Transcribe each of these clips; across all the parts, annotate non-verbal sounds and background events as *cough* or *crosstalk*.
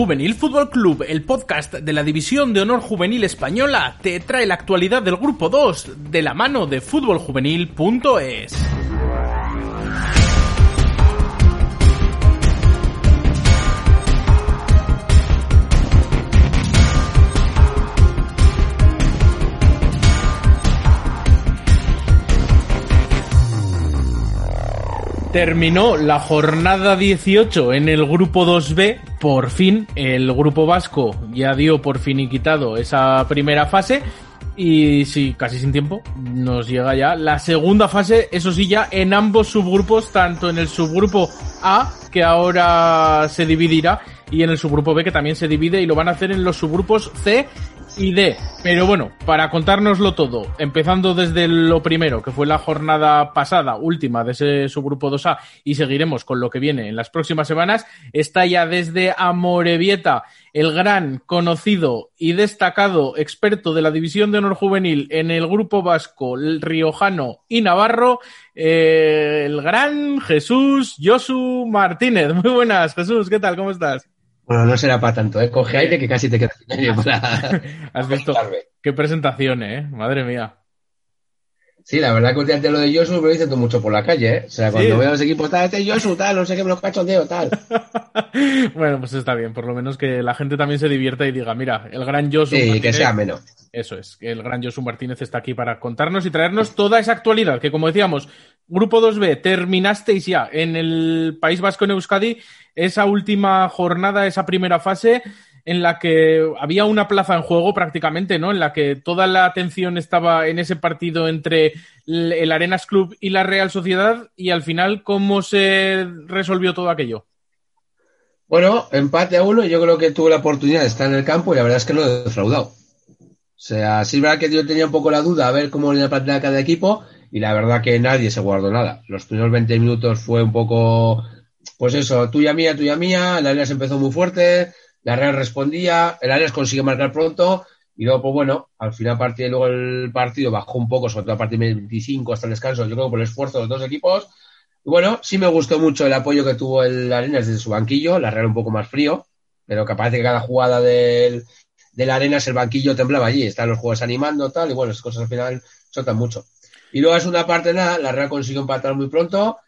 Juvenil Fútbol Club, el podcast de la División de Honor Juvenil Española, te trae la actualidad del Grupo 2 de la mano de fútboljuvenil.es. Terminó la jornada 18 en el grupo 2B. Por fin, el grupo vasco ya dio por fin y quitado esa primera fase. Y sí, casi sin tiempo, nos llega ya la segunda fase, eso sí, ya en ambos subgrupos, tanto en el subgrupo A, que ahora se dividirá, y en el subgrupo B, que también se divide, y lo van a hacer en los subgrupos C y D. Pero bueno, para contárnoslo todo, empezando desde lo primero, que fue la jornada pasada, última de ese subgrupo 2A, y seguiremos con lo que viene en las próximas semanas, está ya desde Amorebieta el gran, conocido y destacado experto de la División de Honor Juvenil en el grupo vasco, riojano y navarro, eh, el gran Jesús Josu Martínez. *laughs* Muy buenas, Jesús, ¿qué tal? ¿Cómo estás? Bueno, no será para tanto, ¿eh? Coge aire que casi te quedas sin aire para... Has visto qué presentación, ¿eh? Madre mía. Sí, la verdad que últimamente lo de Josu me lo dicen mucho por la calle, ¿eh? O sea, cuando veo a los equipos, tal, este Josu, tal, no sé qué, me los cachondeo, tal. *laughs* bueno, pues está bien, por lo menos que la gente también se divierta y diga, mira, el gran Josu Sí, Martínez, que sea menos. Eso es, que el gran Josu Martínez está aquí para contarnos y traernos toda esa actualidad, que como decíamos, Grupo 2B, terminasteis ya en el País Vasco en Euskadi esa última jornada, esa primera fase en la que había una plaza en juego prácticamente, ¿no? En la que toda la atención estaba en ese partido entre el Arenas Club y la Real Sociedad y al final, ¿cómo se resolvió todo aquello? Bueno, empate a uno, yo creo que tuve la oportunidad de estar en el campo y la verdad es que no he defraudado. O sea, sí verdad que yo tenía un poco la duda a ver cómo le plantear cada equipo y la verdad que nadie se guardó nada. Los primeros 20 minutos fue un poco, pues eso, tuya mía, tuya mía, la Arenas empezó muy fuerte, la Real respondía, el Arenas consiguió marcar pronto y luego, pues bueno, al final a partir de luego el partido bajó un poco, sobre todo a partir de 25 hasta el descanso, yo creo por el esfuerzo de los dos equipos. Y bueno, sí me gustó mucho el apoyo que tuvo el Arenas desde su banquillo, la Real un poco más frío, pero que parece que cada jugada del, del Arenas el banquillo temblaba allí, están los jugadores animando tal, y bueno, esas cosas al final soltan mucho. Y luego es una parte nada, la Real consiguió empatar muy pronto,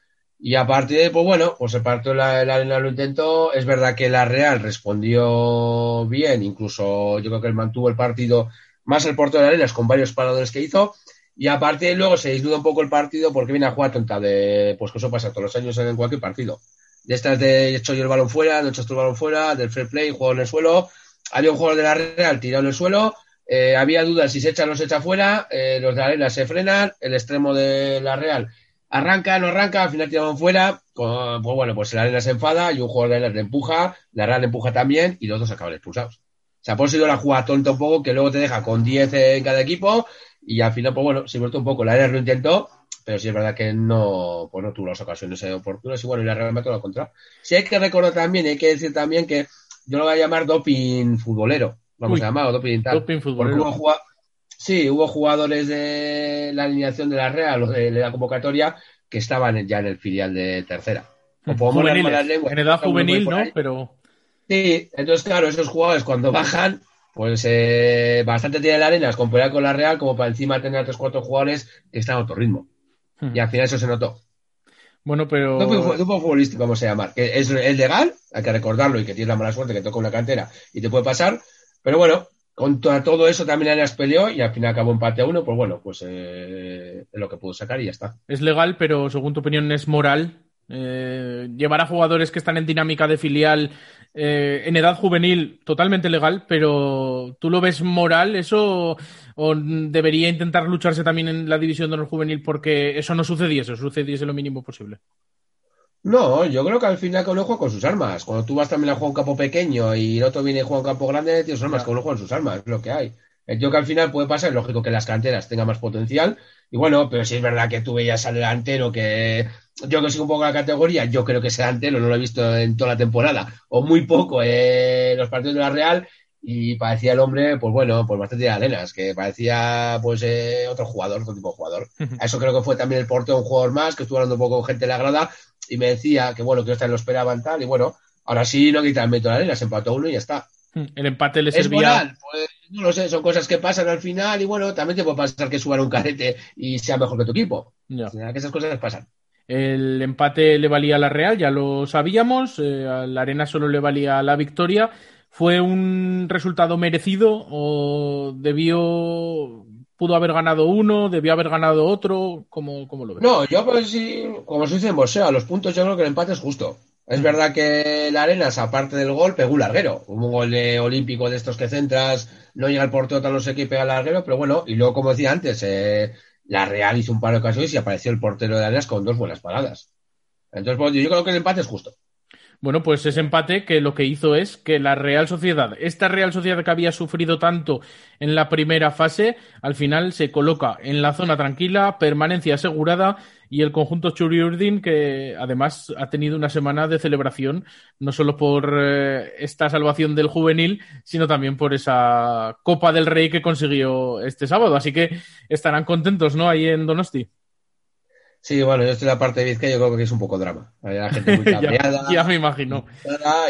y aparte, pues bueno, pues el partido la, la Arena lo intentó. Es verdad que la Real respondió bien, incluso yo creo que él mantuvo el partido más el portero de la Arenas con varios paradores que hizo. Y aparte luego se disduda un poco el partido porque viene a jugar tonta de, pues que eso pasa todos los años en cualquier partido. De estas de hecho yo el balón fuera, no echas tu balón fuera, del fair play, juego en el suelo. Había un jugador de la Real tirado en el suelo. Eh, había dudas si se echa o no se echa fuera. Eh, los de la Arena se frenan. El extremo de la Real arranca, no arranca, al final tiraban fuera, con- pues bueno, pues la arena se enfada y un jugador de arena le empuja, la arena le empuja también y los dos acaban expulsados. O sea, por eso yo la jugada tonta un poco, que luego te deja con 10 en cada equipo y al final, pues bueno, se vuelto un poco. La arena lo intentó, pero sí es verdad que no, pues no tuvo las ocasiones oportunas y bueno, y la Real Madrid lo contra. Sí hay que recordar también, hay que decir también que yo lo voy a llamar doping futbolero, vamos Uy, a llamar, o doping tal. Doping Porque futbolero. hubo Sí, hubo jugadores de la alineación de la Real de la convocatoria que estaban ya en el filial de tercera. O podemos Juveniles, llamar las lenguas, en edad juvenil, ¿no? Pero Sí, entonces claro, esos jugadores cuando bajan, pues eh, bastante tienen la arena comparado con la Real, como para encima tener a tres cuatro jugadores que están a otro ritmo. Y al final eso se notó. bueno, pero Doping, fu- doping futbolístico, vamos a llamar. Que es, es legal, hay que recordarlo y que tienes la mala suerte que toca una cantera y te puede pasar. Pero bueno, contra todo eso también Arias peleó y al final acabó empate a uno. Pues bueno, pues eh, lo que pudo sacar y ya está. es legal, pero según tu opinión es moral. Eh, llevar a jugadores que están en dinámica de filial eh, en edad juvenil, totalmente legal, pero ¿tú lo ves moral eso o debería intentar lucharse también en la división de honor juvenil porque eso no sucediese, sucediese lo mínimo posible? No, yo creo que al final cada uno juega con sus armas. Cuando tú vas también a jugar un campo pequeño y el otro viene y juega un campo grande, tienes armas, cada uno juega con sus armas, es lo que hay. Eh, Yo que al final puede pasar, es lógico que las canteras tengan más potencial. Y bueno, pero sí es verdad que tú veías al delantero que yo que sigo un poco la categoría, yo creo que ese delantero no lo he visto en toda la temporada, o muy poco en los partidos de la Real, y parecía el hombre, pues bueno, pues bastante de arenas, que parecía pues eh, otro jugador, otro tipo de jugador. A eso creo que fue también el portero un jugador más, que estuvo hablando un poco con gente de la grada, y me decía que bueno, que también lo esperaban tal, y bueno, Ahora sí, no quita el método de arena, se empató uno y ya está. Hmm, el empate le ¿Es servía. moral? Pues no lo sé, son cosas que pasan al final y bueno, también te puede pasar que suban un carete y sea mejor que tu equipo. Ya. O sea, que esas cosas pasan. El empate le valía a la Real, ya lo sabíamos. eh, a la Arena solo le valía la victoria. ¿Fue un resultado merecido o debió. Pudo haber ganado uno, debió haber ganado otro? ¿Cómo, cómo lo ves? No, yo pues sí, como se dice en boxeo, a los puntos yo creo que el empate es justo. Es verdad que la Arenas, aparte del gol, pegó un larguero. Un gol de olímpico de estos que centras, no llega el portero, tal no sé qué, pega el larguero, pero bueno, y luego, como decía antes, eh, la Real hizo un par de ocasiones y apareció el portero de Arenas con dos buenas paradas. Entonces, pues, yo creo que el empate es justo. Bueno, pues ese empate que lo que hizo es que la Real Sociedad, esta Real Sociedad que había sufrido tanto en la primera fase, al final se coloca en la zona tranquila, permanencia asegurada y el conjunto Churiurdin que además ha tenido una semana de celebración no solo por eh, esta salvación del juvenil, sino también por esa Copa del Rey que consiguió este sábado. Así que estarán contentos, ¿no? Ahí en Donosti. Sí, bueno, yo estoy en la parte de Vizcaya, yo creo que es un poco drama. Hay la gente muy *laughs* ya, cabreada. ya me imagino.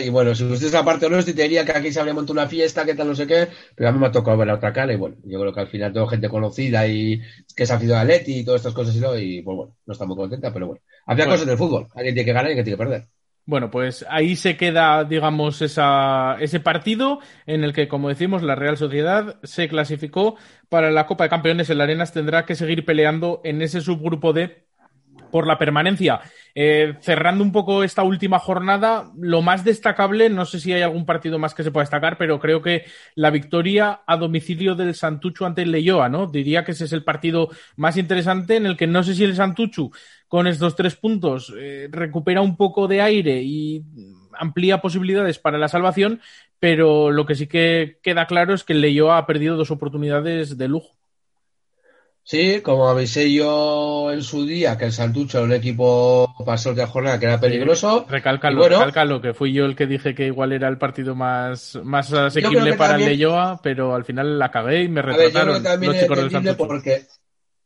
Y bueno, si usted es la parte honesta, te diría que aquí se habría montado una fiesta, que tal, no sé qué, pero a mí me ha tocado ver la otra cara y bueno, yo creo que al final tengo gente conocida y que es aficionada a Leti y todas estas cosas y, todo, y pues bueno, no está muy contenta, pero bueno. Había Bueno. cosas del fútbol, alguien tiene que ganar y alguien tiene que perder. Bueno, pues ahí se queda, digamos, esa, ese partido en el que, como decimos, la Real Sociedad se clasificó para la Copa de Campeones. El Arenas tendrá que seguir peleando en ese subgrupo D por la permanencia. Eh, cerrando un poco esta última jornada, lo más destacable, no sé si hay algún partido más que se pueda destacar, pero creo que la victoria a domicilio del Santuchu ante el Leyoa, ¿no? Diría que ese es el partido más interesante en el que no sé si el Santuchu con estos tres puntos eh, recupera un poco de aire y amplía posibilidades para la salvación, pero lo que sí que queda claro es que el Leyoa ha perdido dos oportunidades de lujo. Sí, como avisé yo en su día que el Santucho era un equipo pasó de jornada que era peligroso. Recálcalo, bueno- recálcalo, que fui yo el que dije que igual era el partido más, más asequible para también- el Leyoa, pero al final la cagué y me A ver, yo creo retrataron que los es chicos del Santuchu. porque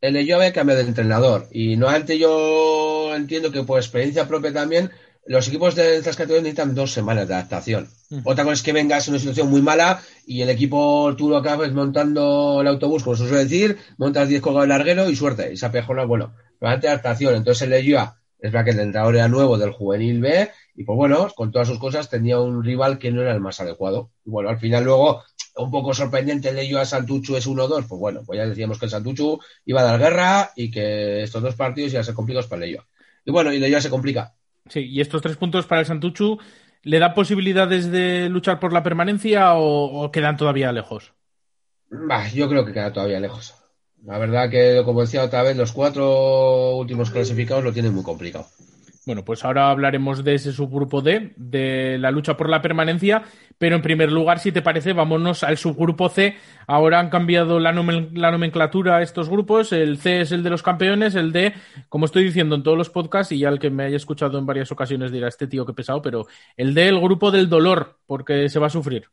el de yo había cambiado de entrenador y no antes yo entiendo que por experiencia propia también los equipos de estas categorías necesitan dos semanas de adaptación. Mm. Otra cosa es que vengas en una situación muy mala y el equipo tú lo acabas montando el autobús, como se suele decir, montas 10 colgados de larguero y suerte. Y esa pejona, bueno, de adaptación. Entonces el Leyoa es verdad que el entrenador era nuevo del juvenil B y pues bueno, con todas sus cosas tenía un rival que no era el más adecuado. Y bueno, al final luego un poco sorprendente el Leyoa Santuchu es 1-2, pues bueno, pues ya decíamos que el Santuchu iba a dar guerra y que estos dos partidos iban a ser complicados para el Leyoa. Y bueno, y Leyoa se complica. Sí, y estos tres puntos para el Santuchu, ¿le da posibilidades de luchar por la permanencia o, quedan todavía lejos? Yo creo que queda todavía lejos. La verdad que, como decía otra vez, los cuatro últimos clasificados lo tienen muy complicado. Bueno, pues ahora hablaremos de ese subgrupo D, de la lucha por la permanencia, pero en primer lugar, si te parece, vámonos al subgrupo C. Ahora han cambiado la, nomen- la nomenclatura a estos grupos. El C es el de los campeones, el D, como estoy diciendo en todos los podcasts, y ya el que me haya escuchado en varias ocasiones dirá, este tío que pesado, pero el D, el grupo del dolor, porque se va a sufrir.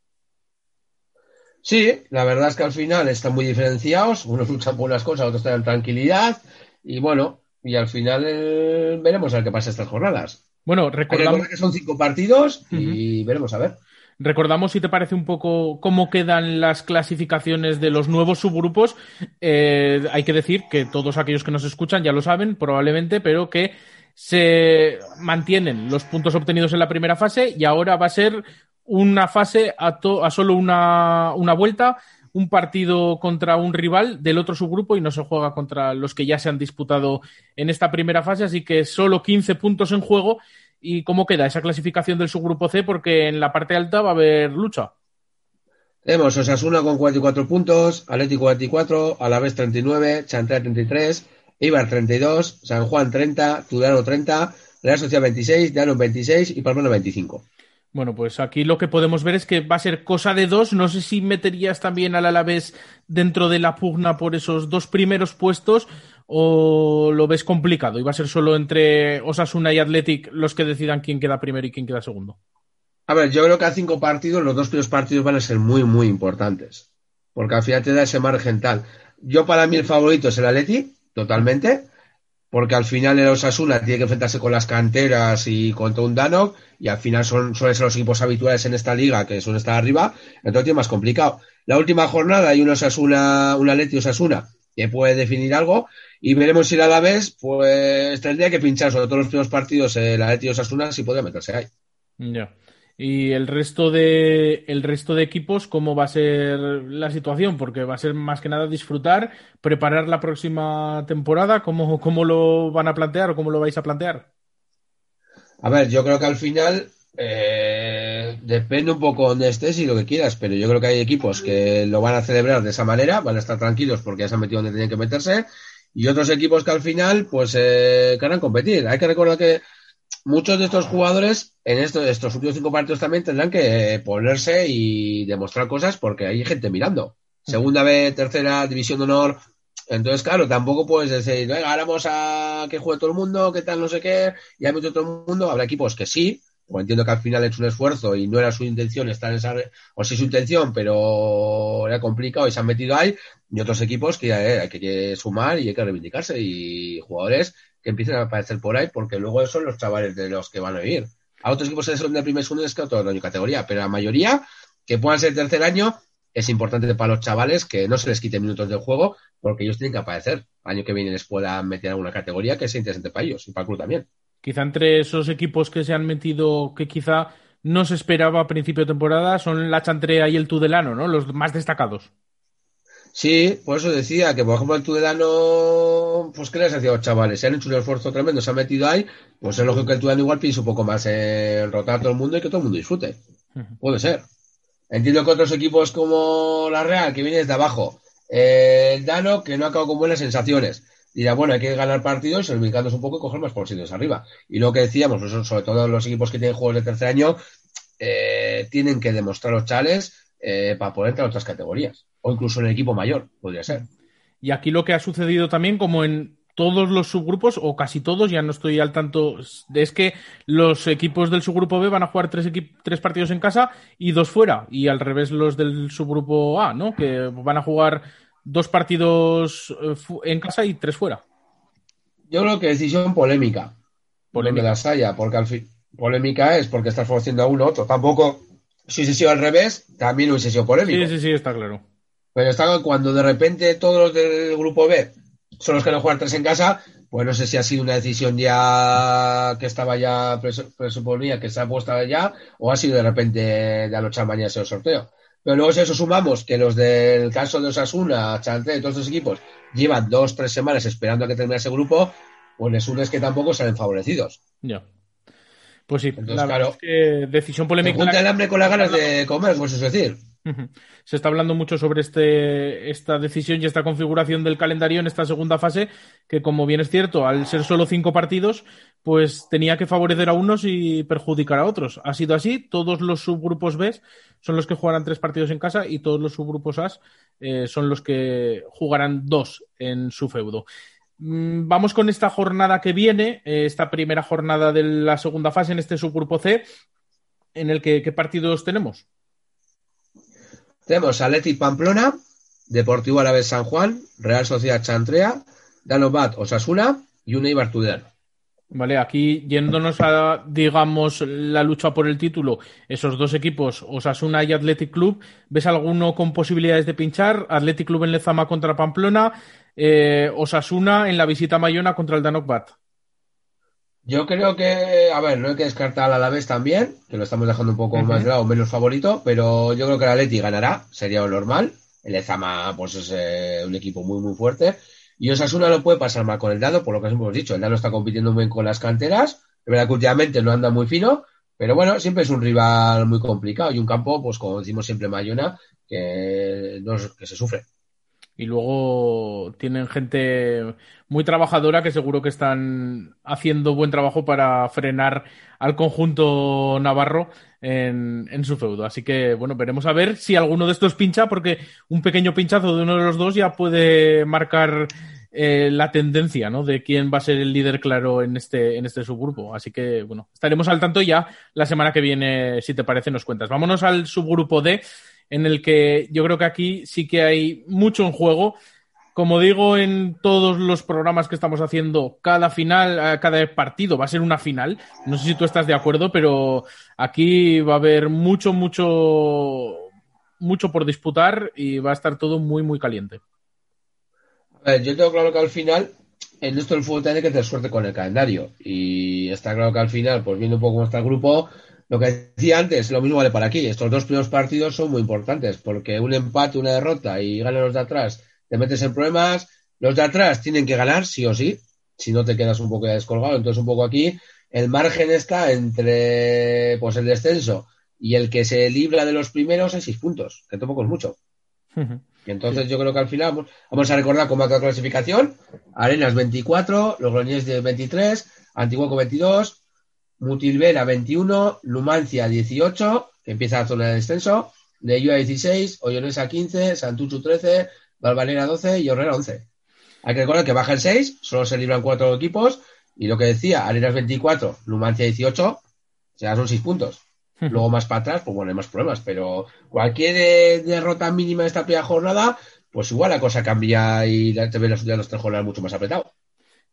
Sí, la verdad es que al final están muy diferenciados. Unos luchan por unas cosas, otros están en tranquilidad. Y bueno, y al final eh, veremos a ver qué pasa estas jornadas. Bueno, recordamos... que son cinco partidos y veremos a ver. Recordamos, si te parece un poco cómo quedan las clasificaciones de los nuevos subgrupos. Eh, hay que decir que todos aquellos que nos escuchan ya lo saben, probablemente, pero que se mantienen los puntos obtenidos en la primera fase y ahora va a ser una fase a, to- a solo una, una vuelta, un partido contra un rival del otro subgrupo y no se juega contra los que ya se han disputado en esta primera fase, así que solo 15 puntos en juego. ¿Y cómo queda esa clasificación del subgrupo C? Porque en la parte alta va a haber lucha. Tenemos Osasuna con 44 puntos, Atlético 44, Alavés 39, Chantal 33, Ibar 32, San Juan 30, Tudano 30, Real Sociedad 26, Llano 26 y Palmano 25. Bueno, pues aquí lo que podemos ver es que va a ser cosa de dos. No sé si meterías también al Alavés dentro de la pugna por esos dos primeros puestos o lo ves complicado y va a ser solo entre Osasuna y Athletic los que decidan quién queda primero y quién queda segundo. A ver, yo creo que a cinco partidos, los dos primeros partidos van a ser muy, muy importantes. Porque al final te da ese margen tal. Yo para mí el favorito es el Atleti, totalmente. Porque al final el Osasuna tiene que enfrentarse con las canteras y contra un Dano, y al final son, suelen ser los equipos habituales en esta liga que suelen estar arriba, entonces es más complicado. La última jornada hay un Osasuna, un Atleti Osasuna que puede definir algo, y veremos si a la vez, pues tendría que pinchar sobre todos los primeros partidos el Atleti Osasuna si puede meterse ahí. Ya. Y el resto de el resto de equipos, ¿cómo va a ser la situación? Porque va a ser más que nada disfrutar, preparar la próxima temporada, ¿cómo, cómo lo van a plantear o cómo lo vais a plantear? A ver, yo creo que al final eh, depende un poco donde estés y lo que quieras, pero yo creo que hay equipos que lo van a celebrar de esa manera, van a estar tranquilos porque ya se han metido donde tienen que meterse, y otros equipos que al final, pues, eh, querrán competir. Hay que recordar que muchos de estos jugadores en estos, estos últimos cinco partidos también tendrán que ponerse y demostrar cosas porque hay gente mirando. Segunda vez, tercera, división de honor. Entonces, claro, tampoco puedes decir, venga, ahora vamos a que juegue todo el mundo, qué tal, no sé qué, y hay mucho todo el mundo. Habrá equipos que sí, o entiendo que al final ha hecho un esfuerzo y no era su intención estar en esa, o sí su intención, pero era complicado y se han metido ahí, y otros equipos que eh, hay que sumar y hay que reivindicarse, y jugadores que empiecen a aparecer por ahí, porque luego son los chavales de los que van a vivir. A otros equipos son de primer segundo es que otro año categoría, pero la mayoría que puedan ser tercer año es importante para los chavales que no se les quite minutos del juego, porque ellos tienen que aparecer. Año que viene les pueda meter alguna categoría que sea interesante para ellos y para el club también. Quizá entre esos equipos que se han metido, que quizá no se esperaba a principio de temporada, son la Chantrea y el Tudelano, ¿no? Los más destacados. Sí, por eso decía que, por ejemplo, el Tudelano, pues, ¿qué les hacía a los chavales? Se han hecho un esfuerzo tremendo, se han metido ahí, pues es lógico que el Tudelano igual piense un poco más en rotar a todo el mundo y que todo el mundo disfrute. Puede ser. Entiendo que otros equipos como la Real, que viene desde abajo, eh, el Dano, que no ha acabado con buenas sensaciones, dirá, bueno, hay que ganar partidos, ubicándose un poco y coger más posiciones arriba. Y lo que decíamos, pues, sobre todo los equipos que tienen juegos de tercer año, eh, tienen que demostrar los chales eh, para poder entrar a otras categorías o incluso en el equipo mayor, podría ser. Y aquí lo que ha sucedido también, como en todos los subgrupos, o casi todos, ya no estoy al tanto, es que los equipos del subgrupo B van a jugar tres, tres partidos en casa y dos fuera, y al revés los del subgrupo A, ¿no? Que van a jugar dos partidos eh, en casa y tres fuera. Yo creo que decisión polémica. Polémica. la Saya, porque al fin, polémica es porque estás favoreciendo a uno, otro. Tampoco, si hubiese sido al revés, también hubiese sido polémico. Sí, sí, sí, está claro. Pero está cuando de repente todos los del grupo B son los que no juegan tres en casa, pues no sé si ha sido una decisión ya que estaba ya presuponía que se ha puesto ya, o ha sido de repente de a mañana ese sorteo. Pero luego si eso sumamos que los del caso de Osasuna, Chanté, todos los equipos llevan dos, tres semanas esperando a que termine ese grupo, pues les unes que tampoco salen favorecidos. Ya. Pues sí, claro, que decisión polémica. junta el hambre con las ganas de comer, pues eso decir. Se está hablando mucho sobre este, esta decisión y esta configuración del calendario en esta segunda fase, que como bien es cierto, al ser solo cinco partidos, pues tenía que favorecer a unos y perjudicar a otros. Ha sido así, todos los subgrupos B son los que jugarán tres partidos en casa y todos los subgrupos A eh, son los que jugarán dos en su feudo. Mm, vamos con esta jornada que viene, eh, esta primera jornada de la segunda fase en este subgrupo C, en el que ¿qué partidos tenemos? Tenemos Atleti Pamplona, Deportivo Alavés San Juan, Real Sociedad Chantrea, Danobat Osasuna y un Eibar Vale, aquí yéndonos a, digamos, la lucha por el título, esos dos equipos, Osasuna y Athletic Club, ¿ves alguno con posibilidades de pinchar? Athletic Club en Lezama contra Pamplona, eh, Osasuna en la visita Mayona contra el Danokbat. Yo creo que, a ver, no hay que descartar al Alavés también, que lo estamos dejando un poco más de lado, menos favorito, pero yo creo que el Atleti ganará, sería lo normal. El Ezama, pues es eh, un equipo muy, muy fuerte. Y Osasuna lo puede pasar mal con el Dado, por lo que hemos dicho. El Dado está compitiendo muy bien con las canteras. De verdad que últimamente no anda muy fino, pero bueno, siempre es un rival muy complicado y un campo, pues como decimos siempre, Mayona, que, no, que se sufre y luego tienen gente muy trabajadora que seguro que están haciendo buen trabajo para frenar al conjunto navarro en, en, su feudo. Así que, bueno, veremos a ver si alguno de estos pincha, porque un pequeño pinchazo de uno de los dos ya puede marcar eh, la tendencia, ¿no? De quién va a ser el líder claro en este, en este subgrupo. Así que, bueno, estaremos al tanto ya la semana que viene, si te parece, nos cuentas. Vámonos al subgrupo D en el que yo creo que aquí sí que hay mucho en juego. como digo en todos los programas que estamos haciendo, cada final, eh, cada partido va a ser una final. No sé si tú estás de acuerdo, pero aquí va a haber mucho, mucho, mucho por disputar y va a estar todo muy, muy caliente. A ver, yo tengo claro que al final, en esto el fútbol tiene que tener suerte con el calendario. Y está claro que al final, pues viendo un poco cómo está el grupo, lo que decía antes, lo mismo vale para aquí. Estos dos primeros partidos son muy importantes, porque un empate, una derrota y ganan los de atrás te metes en problemas. Los de atrás tienen que ganar, sí o sí, si no te quedas un poco descolgado. Entonces, un poco aquí, el margen está entre pues el descenso y el que se libra de los primeros en seis puntos, que tampoco es mucho. Y entonces yo creo que al final vamos a recordar cómo va la clasificación. Arenas 24, Logroñés de 23, Antiguoco 22, Mutilvera 21, Lumancia 18, que empieza la zona de descenso, Leyua 16, Ollonesa 15, Santuchu 13, Valvanera 12 y Horrera 11. Hay que recordar que baja el 6, solo se libran cuatro equipos y lo que decía, Arenas 24, Lumancia 18, o sea, son 6 puntos. Luego más para atrás, pues bueno, hay más problemas, pero cualquier eh, derrota mínima de esta primera jornada, pues igual la cosa cambia y te ven los, los tres jornadas mucho más apretado.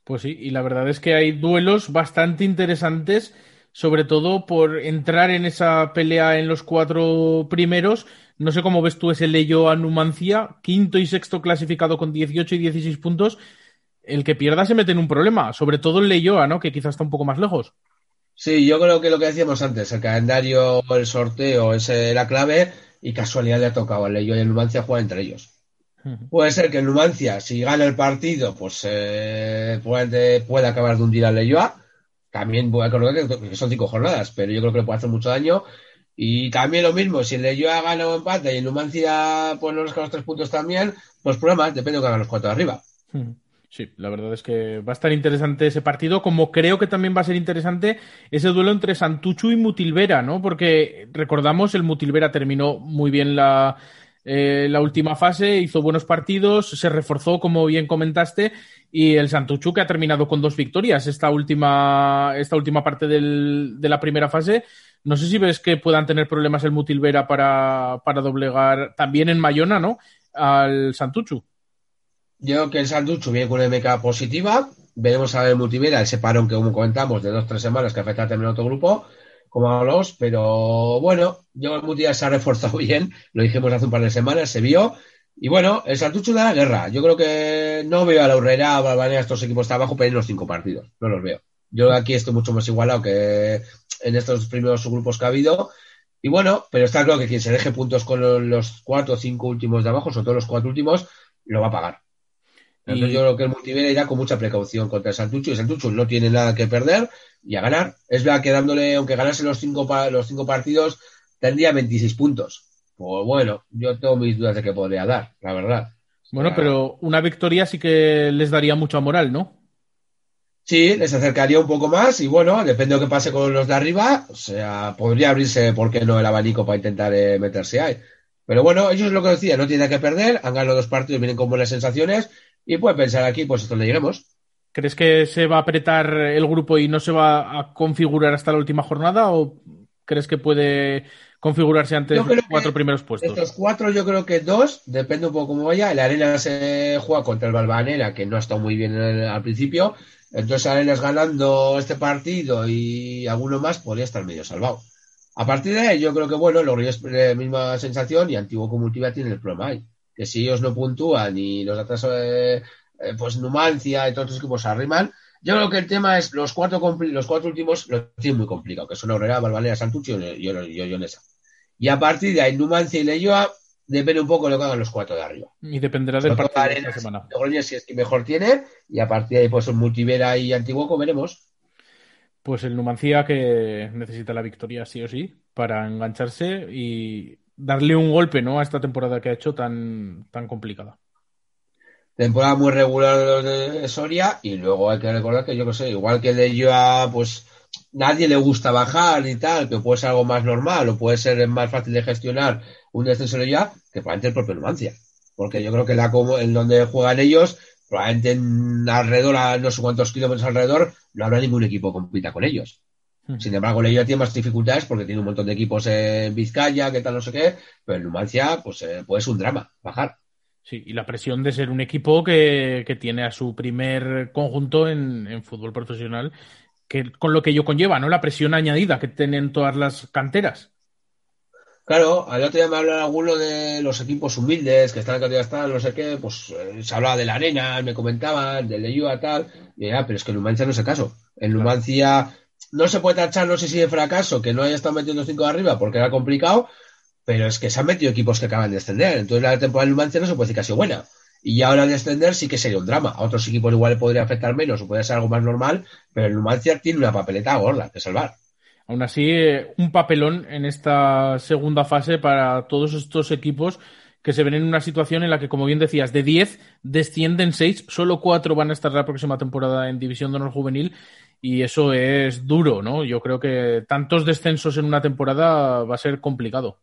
Pues sí, y la verdad es que hay duelos bastante interesantes, sobre todo por entrar en esa pelea en los cuatro primeros no sé cómo ves tú ese Leyo a Numancia, quinto y sexto clasificado con 18 y 16 puntos. El que pierda se mete en un problema, sobre todo el Leyoa, ¿no? Que quizás está un poco más lejos. Sí, yo creo que lo que decíamos antes, el calendario, el sorteo, es la clave y casualidad le ha tocado al Leyo y el Numancia jugar entre ellos. Puede ser que el Numancia, si gana el partido, pues eh, puede, puede, acabar de hundir al Leyoa. También voy a recordar que son cinco jornadas, pero yo creo que le puede hacer mucho daño. Y también lo mismo, si el Leyoa gana o empate y el Numancia pues no los tres puntos también, pues problemas, depende de que hagan los cuatro de arriba. Sí, la verdad es que va a estar interesante ese partido, como creo que también va a ser interesante ese duelo entre Santuchu y Mutilvera, ¿no? Porque recordamos, el Mutilvera terminó muy bien la, eh, la última fase, hizo buenos partidos, se reforzó, como bien comentaste, y el Santuchu que ha terminado con dos victorias esta última, esta última parte del, de la primera fase no sé si ves que puedan tener problemas el Mutilvera para, para doblegar también en Mayona, ¿no? Al Santuchu. Yo creo que el Santuchu viene con una MK positiva. Veremos a ver el Mutilvera, ese parón que, como comentamos, de dos o tres semanas que afecta a otro grupo, como hablamos. Pero bueno, yo el Mutilvera se ha reforzado *laughs* bien. Lo dijimos hace un par de semanas, se vio. Y bueno, el Santuchu da la guerra. Yo creo que no veo a la Urrera, a Balvanera, estos equipos de abajo, pero en los cinco partidos. No los veo. Yo aquí estoy mucho más igualado que en estos primeros grupos que ha habido. Y bueno, pero está claro que quien se deje puntos con los cuatro o cinco últimos de abajo, sobre todo los cuatro últimos, lo va a pagar. Entonces yo creo que el Multivera irá con mucha precaución contra el Santucho y el Santucho no tiene nada que perder y a ganar. Es verdad que dándole, aunque ganase los cinco, los cinco partidos, tendría 26 puntos. Pues bueno, yo tengo mis dudas de que podría dar, la verdad. Bueno, pero una victoria sí que les daría mucha moral, ¿no? Sí, les acercaría un poco más y bueno, depende de lo que pase con los de arriba, o sea, podría abrirse, ¿por qué no?, el abanico para intentar eh, meterse ahí. Pero bueno, ellos es lo que decía, no tienen que perder, han ganado dos partidos, vienen con buenas sensaciones y pueden pensar aquí, pues hasta donde lleguemos. ¿Crees que se va a apretar el grupo y no se va a configurar hasta la última jornada o crees que puede configurarse antes de los cuatro primeros puestos? Estos cuatro yo creo que dos, depende un poco cómo vaya. La arena se juega contra el Balvanera, que no ha estado muy bien al principio, entonces Arenas ganando este partido y alguno más podría estar medio salvado. A partir de ahí, yo creo que bueno, es la misma sensación y Antiguo Comultiva tiene el problema ahí. Que si ellos no puntúan y los atrás, eh, eh, pues Numancia y todos los equipos arriman, yo creo que el tema es los cuatro, los cuatro últimos lo tienen muy complicado, que son Aurora, Valvalera, Santucci y, y, y, a partir de ahí, Numancia y Leyoa depende un poco de lo que hagan los cuatro de arriba. Y dependerá del partido de esta semana. si es que mejor tiene, y a partir de ahí, pues Multivera y Antiguoco veremos. Pues el Numancia que necesita la victoria sí o sí para engancharse y darle un golpe ¿no? a esta temporada que ha hecho tan, tan complicada. Temporada muy regular de de Soria y luego hay que recordar que yo que sé, igual que de Yoa, pues nadie le gusta bajar y tal, que puede ser algo más normal o puede ser más fácil de gestionar un descenso ya que probablemente el propio Numancia. Porque yo creo que la, en donde juegan ellos, probablemente en alrededor, a no sé cuántos kilómetros alrededor, no habrá ningún equipo que compita con ellos. Sin embargo, ellos tiene más dificultades porque tiene un montón de equipos en Vizcaya, que tal, no sé qué, pero en Numancia, pues, eh, pues es un drama bajar. Sí, y la presión de ser un equipo que, que tiene a su primer conjunto en, en, fútbol profesional, que con lo que ello conlleva, ¿no? La presión añadida que tienen todas las canteras. Claro, al otro día me hablan algunos de los equipos humildes que están en la categoría no sé qué, pues eh, se hablaba de la arena, me comentaban, del de Yua, tal, y ya, pero es que en Numancia no es el caso. En Numancia no se puede tachar, no sé si de fracaso, que no haya estado metiendo cinco de arriba porque era complicado, pero es que se han metido equipos que acaban de descender. Entonces la temporada de Numancia no se puede decir que buena. Y ya ahora descender sí que sería un drama. A otros equipos igual le podría afectar menos o podría ser algo más normal, pero el Numancia tiene una papeleta gorda que salvar. Aún así, eh, un papelón en esta segunda fase para todos estos equipos que se ven en una situación en la que, como bien decías, de 10 descienden 6, solo 4 van a estar la próxima temporada en División de Honor Juvenil y eso es duro, ¿no? Yo creo que tantos descensos en una temporada va a ser complicado.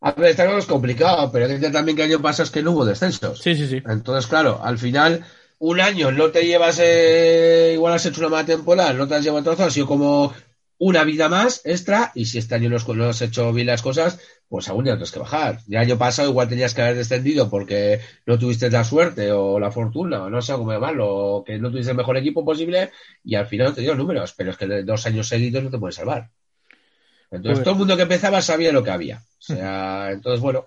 A ver, está claro es complicado, pero también que el año pasado es que no hubo descensos. Sí, sí, sí. Entonces, claro, al final, un año no te llevas, eh, igual has hecho una mala temporada, no te has llevado trozo, ha sido como una vida más extra, y si este año no has, hecho bien las cosas, pues aún ya tienes que bajar. El año pasado igual tenías que haber descendido porque no tuviste la suerte o la fortuna, o no sé cómo llamarlo, o que no tuviste el mejor equipo posible, y al final no te dio números, pero es que de dos años seguidos no te puedes salvar. Entonces pues todo el mundo que empezaba sabía lo que había. O sea, *laughs* entonces bueno,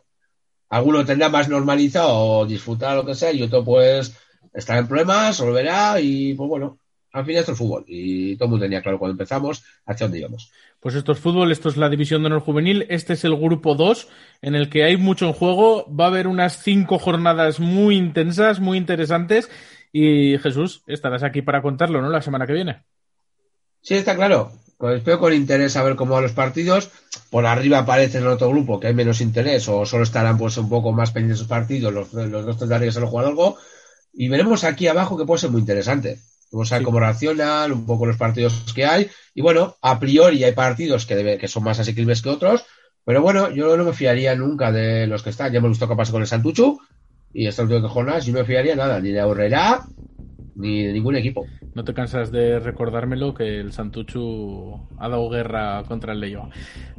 alguno tendrá más normalizado o disfrutar lo que sea, y otro pues estará en problemas, volverá, y pues bueno, al final esto es fútbol y todo el mundo tenía claro cuando empezamos hacia dónde íbamos. Pues esto es fútbol, esto es la división de honor juvenil, este es el grupo 2 en el que hay mucho en juego, va a haber unas cinco jornadas muy intensas, muy interesantes y Jesús, estarás aquí para contarlo, ¿no? La semana que viene. Sí, está claro. Pues espero con interés a ver cómo van los partidos. Por arriba aparece en otro grupo que hay menos interés o solo estarán pues un poco más pendientes los partidos, los, los dos se lo jugar algo. Y veremos aquí abajo que puede ser muy interesante. Vamos a ver cómo reaccionan, un poco los partidos que hay. Y bueno, a priori hay partidos que, que son más asequibles que otros. Pero bueno, yo no me fiaría nunca de los que están. Ya hemos visto qué pasa con el Santuchu. Y esta última jornadas, yo no me fiaría nada, ni de Aurrera, ni de ningún equipo. No te cansas de recordármelo que el Santuchu ha dado guerra contra el Leyo.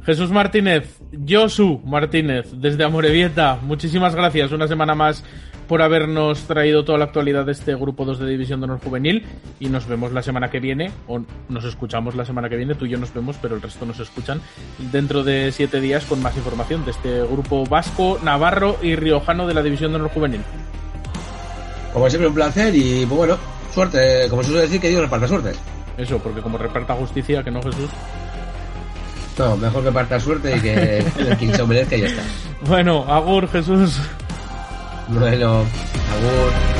Jesús Martínez, Josu Martínez, desde Amorebieta, muchísimas gracias. Una semana más por habernos traído toda la actualidad de este grupo 2 de División de Honor Juvenil y nos vemos la semana que viene, o nos escuchamos la semana que viene, tú y yo nos vemos, pero el resto nos escuchan dentro de siete días con más información de este grupo vasco, navarro y riojano de la División de Honor Juvenil. Como siempre, un placer y bueno, suerte, como se suele decir, que Dios reparta suerte. Eso, porque como reparta justicia, que no Jesús. No, mejor que parta suerte y que el quien se merezca y ya está. *laughs* Bueno, Agur, Jesús. Bueno, agur.